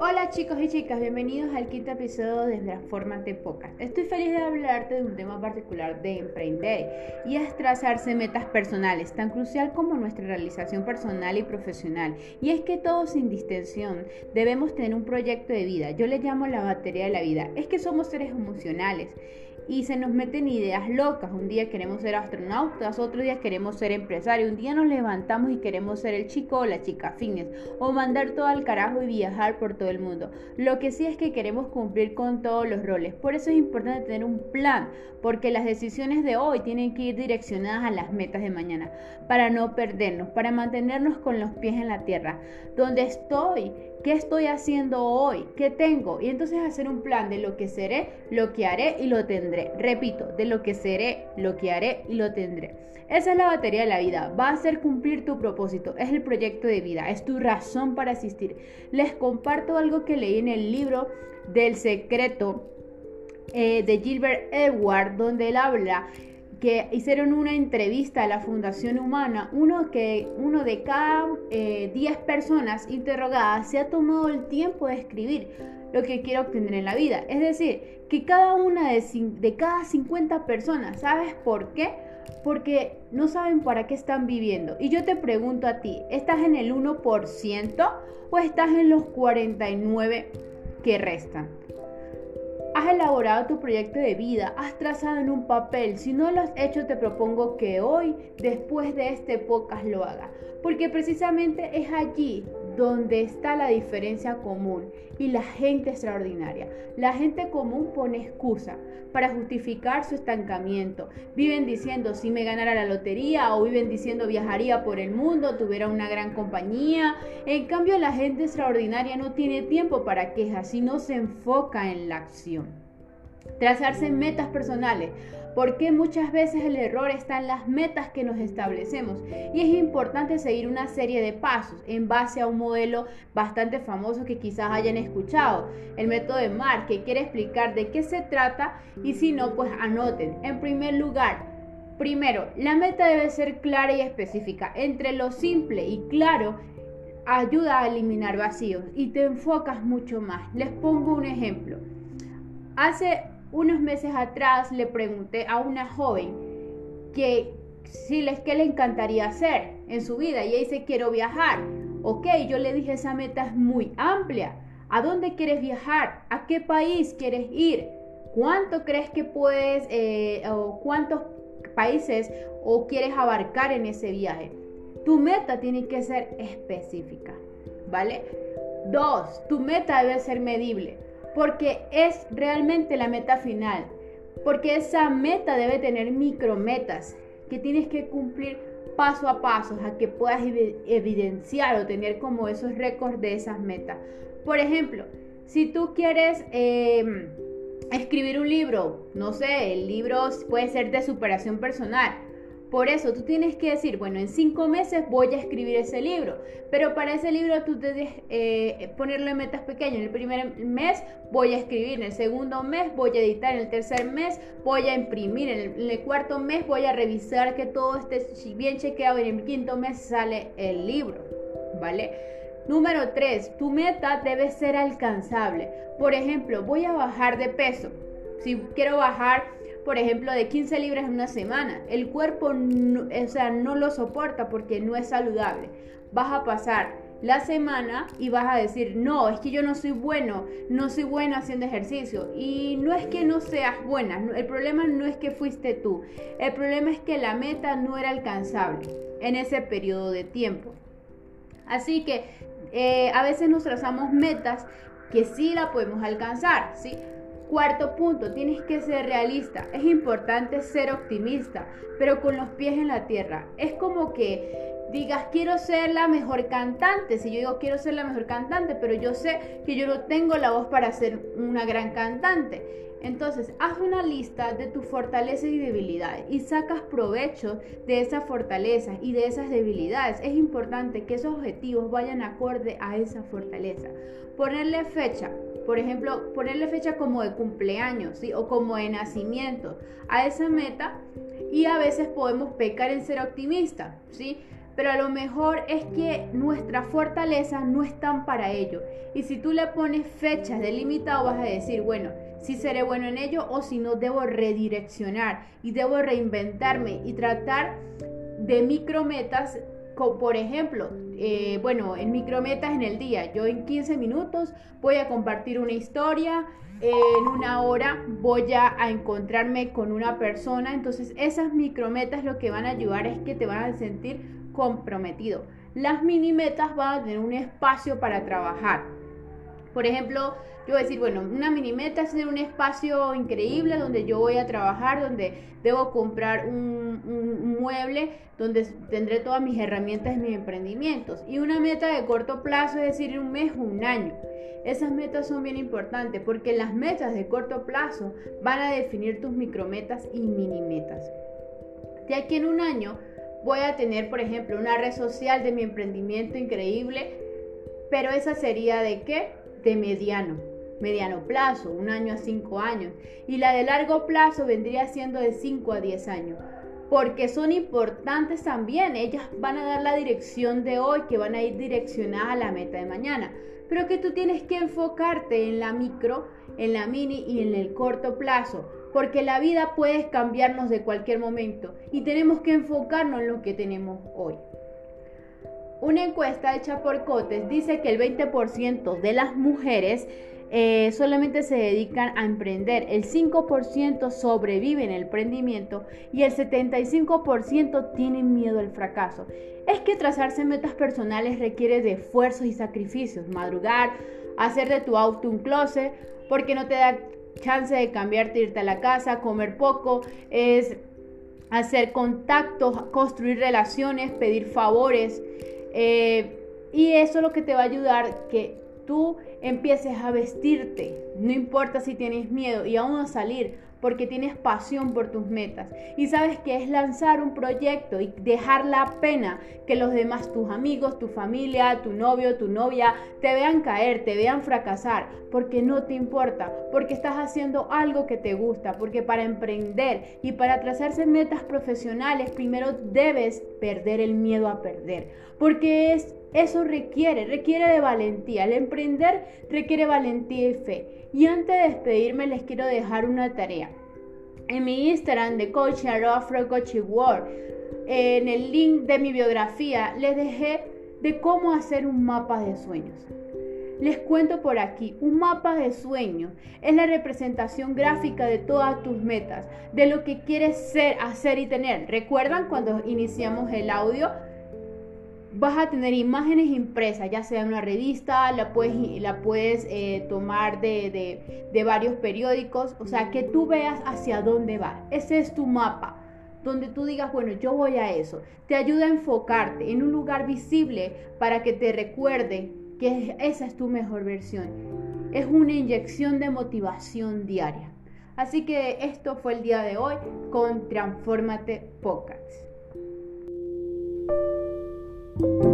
Hola chicos y chicas, bienvenidos al quinto episodio de Transformate Podcast. Estoy feliz de hablarte de un tema particular de emprender y es trazarse metas personales, tan crucial como nuestra realización personal y profesional. Y es que todos sin distinción debemos tener un proyecto de vida. Yo le llamo la batería de la vida. Es que somos seres emocionales y se nos meten ideas locas. Un día queremos ser astronautas, otro día queremos ser empresarios, un día nos levantamos y queremos ser el chico o la chica fitness o mandar todo al carajo y viajar por todo el mundo. Lo que sí es que queremos cumplir con todos los roles. Por eso es importante tener un plan, porque las decisiones de hoy tienen que ir direccionadas a las metas de mañana, para no perdernos, para mantenernos con los pies en la tierra. Donde estoy, ¿Qué estoy haciendo hoy? ¿Qué tengo? Y entonces hacer un plan de lo que seré, lo que haré y lo tendré. Repito, de lo que seré, lo que haré y lo tendré. Esa es la batería de la vida. Va a hacer cumplir tu propósito. Es el proyecto de vida. Es tu razón para asistir. Les comparto algo que leí en el libro del secreto eh, de Gilbert Edward, donde él habla que hicieron una entrevista a la Fundación Humana, uno, que, uno de cada 10 eh, personas interrogadas se ha tomado el tiempo de escribir lo que quiere obtener en la vida. Es decir, que cada una de, cada 50 personas, ¿sabes por qué? Porque no saben para qué están viviendo. Y yo te pregunto a ti, ¿estás en el 1% o estás en los 49 que restan? Has elaborado tu proyecto de vida, has trazado en un papel. Si no lo has hecho, te propongo que hoy, después de este podcast, lo hagas. Porque precisamente es allí donde está la diferencia común y la gente extraordinaria. La gente común pone excusa para justificar su estancamiento. Viven diciendo si me ganara la lotería o viven diciendo viajaría por el mundo, tuviera una gran compañía. En cambio, la gente extraordinaria no tiene tiempo para quejas, sino se enfoca en la acción. Trazarse metas personales porque muchas veces el error está en las metas que nos establecemos y es importante seguir una serie de pasos en base a un modelo bastante famoso que quizás hayan escuchado, el método de Mark, que quiere explicar de qué se trata y si no, pues anoten. En primer lugar, primero, la meta debe ser clara y específica. Entre lo simple y claro, ayuda a eliminar vacíos y te enfocas mucho más. Les pongo un ejemplo. Hace unos meses atrás le pregunté a una joven que si les que le encantaría hacer en su vida y ella dice quiero viajar. Ok, yo le dije esa meta es muy amplia. ¿A dónde quieres viajar? ¿A qué país quieres ir? ¿Cuánto crees que puedes eh, o cuántos países o quieres abarcar en ese viaje? Tu meta tiene que ser específica, ¿vale? Dos, tu meta debe ser medible porque es realmente la meta final, porque esa meta debe tener micrometas que tienes que cumplir paso a paso a que puedas evidenciar o tener como esos récords de esas metas. Por ejemplo, si tú quieres em, escribir un libro, no sé, el libro puede ser de superación personal, por eso tú tienes que decir, bueno, en cinco meses voy a escribir ese libro, pero para ese libro tú debes eh, ponerlo en metas pequeñas. En el primer mes voy a escribir, en el segundo mes voy a editar, en el tercer mes voy a imprimir, en el, en el cuarto mes voy a revisar que todo esté bien chequeado y en el quinto mes sale el libro, ¿vale? Número 3, tu meta debe ser alcanzable. Por ejemplo, voy a bajar de peso. Si quiero bajar por ejemplo, de 15 libras en una semana. El cuerpo no, o sea, no lo soporta porque no es saludable. Vas a pasar la semana y vas a decir, no, es que yo no soy bueno, no soy buena haciendo ejercicio. Y no es que no seas buena, el problema no es que fuiste tú, el problema es que la meta no era alcanzable en ese periodo de tiempo. Así que eh, a veces nos trazamos metas que sí la podemos alcanzar, ¿sí? Cuarto punto, tienes que ser realista. Es importante ser optimista, pero con los pies en la tierra. Es como que digas, quiero ser la mejor cantante. Si yo digo, quiero ser la mejor cantante, pero yo sé que yo no tengo la voz para ser una gran cantante. Entonces, haz una lista de tus fortalezas y debilidades y sacas provecho de esas fortalezas y de esas debilidades. Es importante que esos objetivos vayan acorde a esa fortaleza. Ponerle fecha, por ejemplo, ponerle fecha como de cumpleaños o como de nacimiento a esa meta y a veces podemos pecar en ser optimistas, ¿sí? Pero a lo mejor es que nuestras fortalezas no están para ello. Y si tú le pones fechas delimitadas, vas a decir, bueno, si seré bueno en ello o si no, debo redireccionar y debo reinventarme y tratar de micrometas por ejemplo, eh, bueno, en micrometas en el día, yo en 15 minutos voy a compartir una historia, en una hora voy a, a, encontrarme con una persona, entonces esas micrometas lo que van a ayudar es que te van a sentir comprometido. Las mini metas van a tener un espacio para trabajar. Por ejemplo, yo voy a decir, bueno, una mini meta es tener un espacio increíble donde yo voy a trabajar, donde debo comprar un, un, mueble, donde tendré todas mis herramientas y mis emprendimientos. Y una meta de corto plazo es decir, un mes o un año. Esas metas son bien importantes porque las metas de corto plazo van a definir tus micrometas y mini metas. De aquí en un año voy a tener, por ejemplo, una red social de mi emprendimiento increíble, pero esa sería de qué? De mediano mediano plazo, un año a cinco años, y la de largo plazo vendría siendo de 5 a 10 años, porque son importantes también, ellas van a dar la dirección de hoy, que van a ir direccionadas a la meta de mañana, pero que tú tienes que enfocarte en la micro, en la mini y en el corto plazo, porque la vida puede cambiarnos de cualquier momento y tenemos que enfocarnos en lo que tenemos hoy. Una encuesta hecha por Cotes dice que el 20% de las mujeres eh, solamente se dedican a emprender, el 5% sobrevive en el emprendimiento y el 75% tienen miedo al fracaso. Es que trazarse metas personales requiere de esfuerzos y sacrificios, madrugar, hacer de tu auto un closet, porque no te da chance de cambiarte, irte a la casa, comer poco, es hacer contactos, construir relaciones, pedir favores. Eh, y eso es lo que te va a ayudar que tú empieces a vestirte, no importa si tienes miedo y aún a salir, porque tienes pasión por tus metas. Y sabes que es lanzar un proyecto y dejar la pena que los demás, tus amigos, tu familia, tu novio, tu novia, te vean caer, te vean fracasar, porque no te importa, porque estás haciendo algo que te gusta, porque para emprender y para trazarse metas profesionales, primero debes perder el miedo a perder, porque es eso requiere, requiere de valentía. El emprender requiere valentía y fe. Y antes de despedirme les quiero dejar una tarea. En mi Instagram de Coach World, en el link de mi biografía, les dejé de cómo hacer un mapa de sueños. Les cuento por aquí, un mapa de sueños es la representación gráfica de todas tus metas, de lo que quieres ser, hacer y tener. ¿Recuerdan cuando iniciamos el audio? Vas a tener imágenes impresas, ya sea en una revista, la puedes, la puedes eh, tomar de, de, varios periódicos, o sea, que tú veas hacia dónde va. Ese es tu mapa, donde tú digas, bueno, yo voy a eso. Te ayuda a enfocarte en un lugar visible para que te recuerde que esa es tu mejor versión. Es una inyección de motivación diaria. Así que esto fue el día de hoy con Transformate Podcast. thank you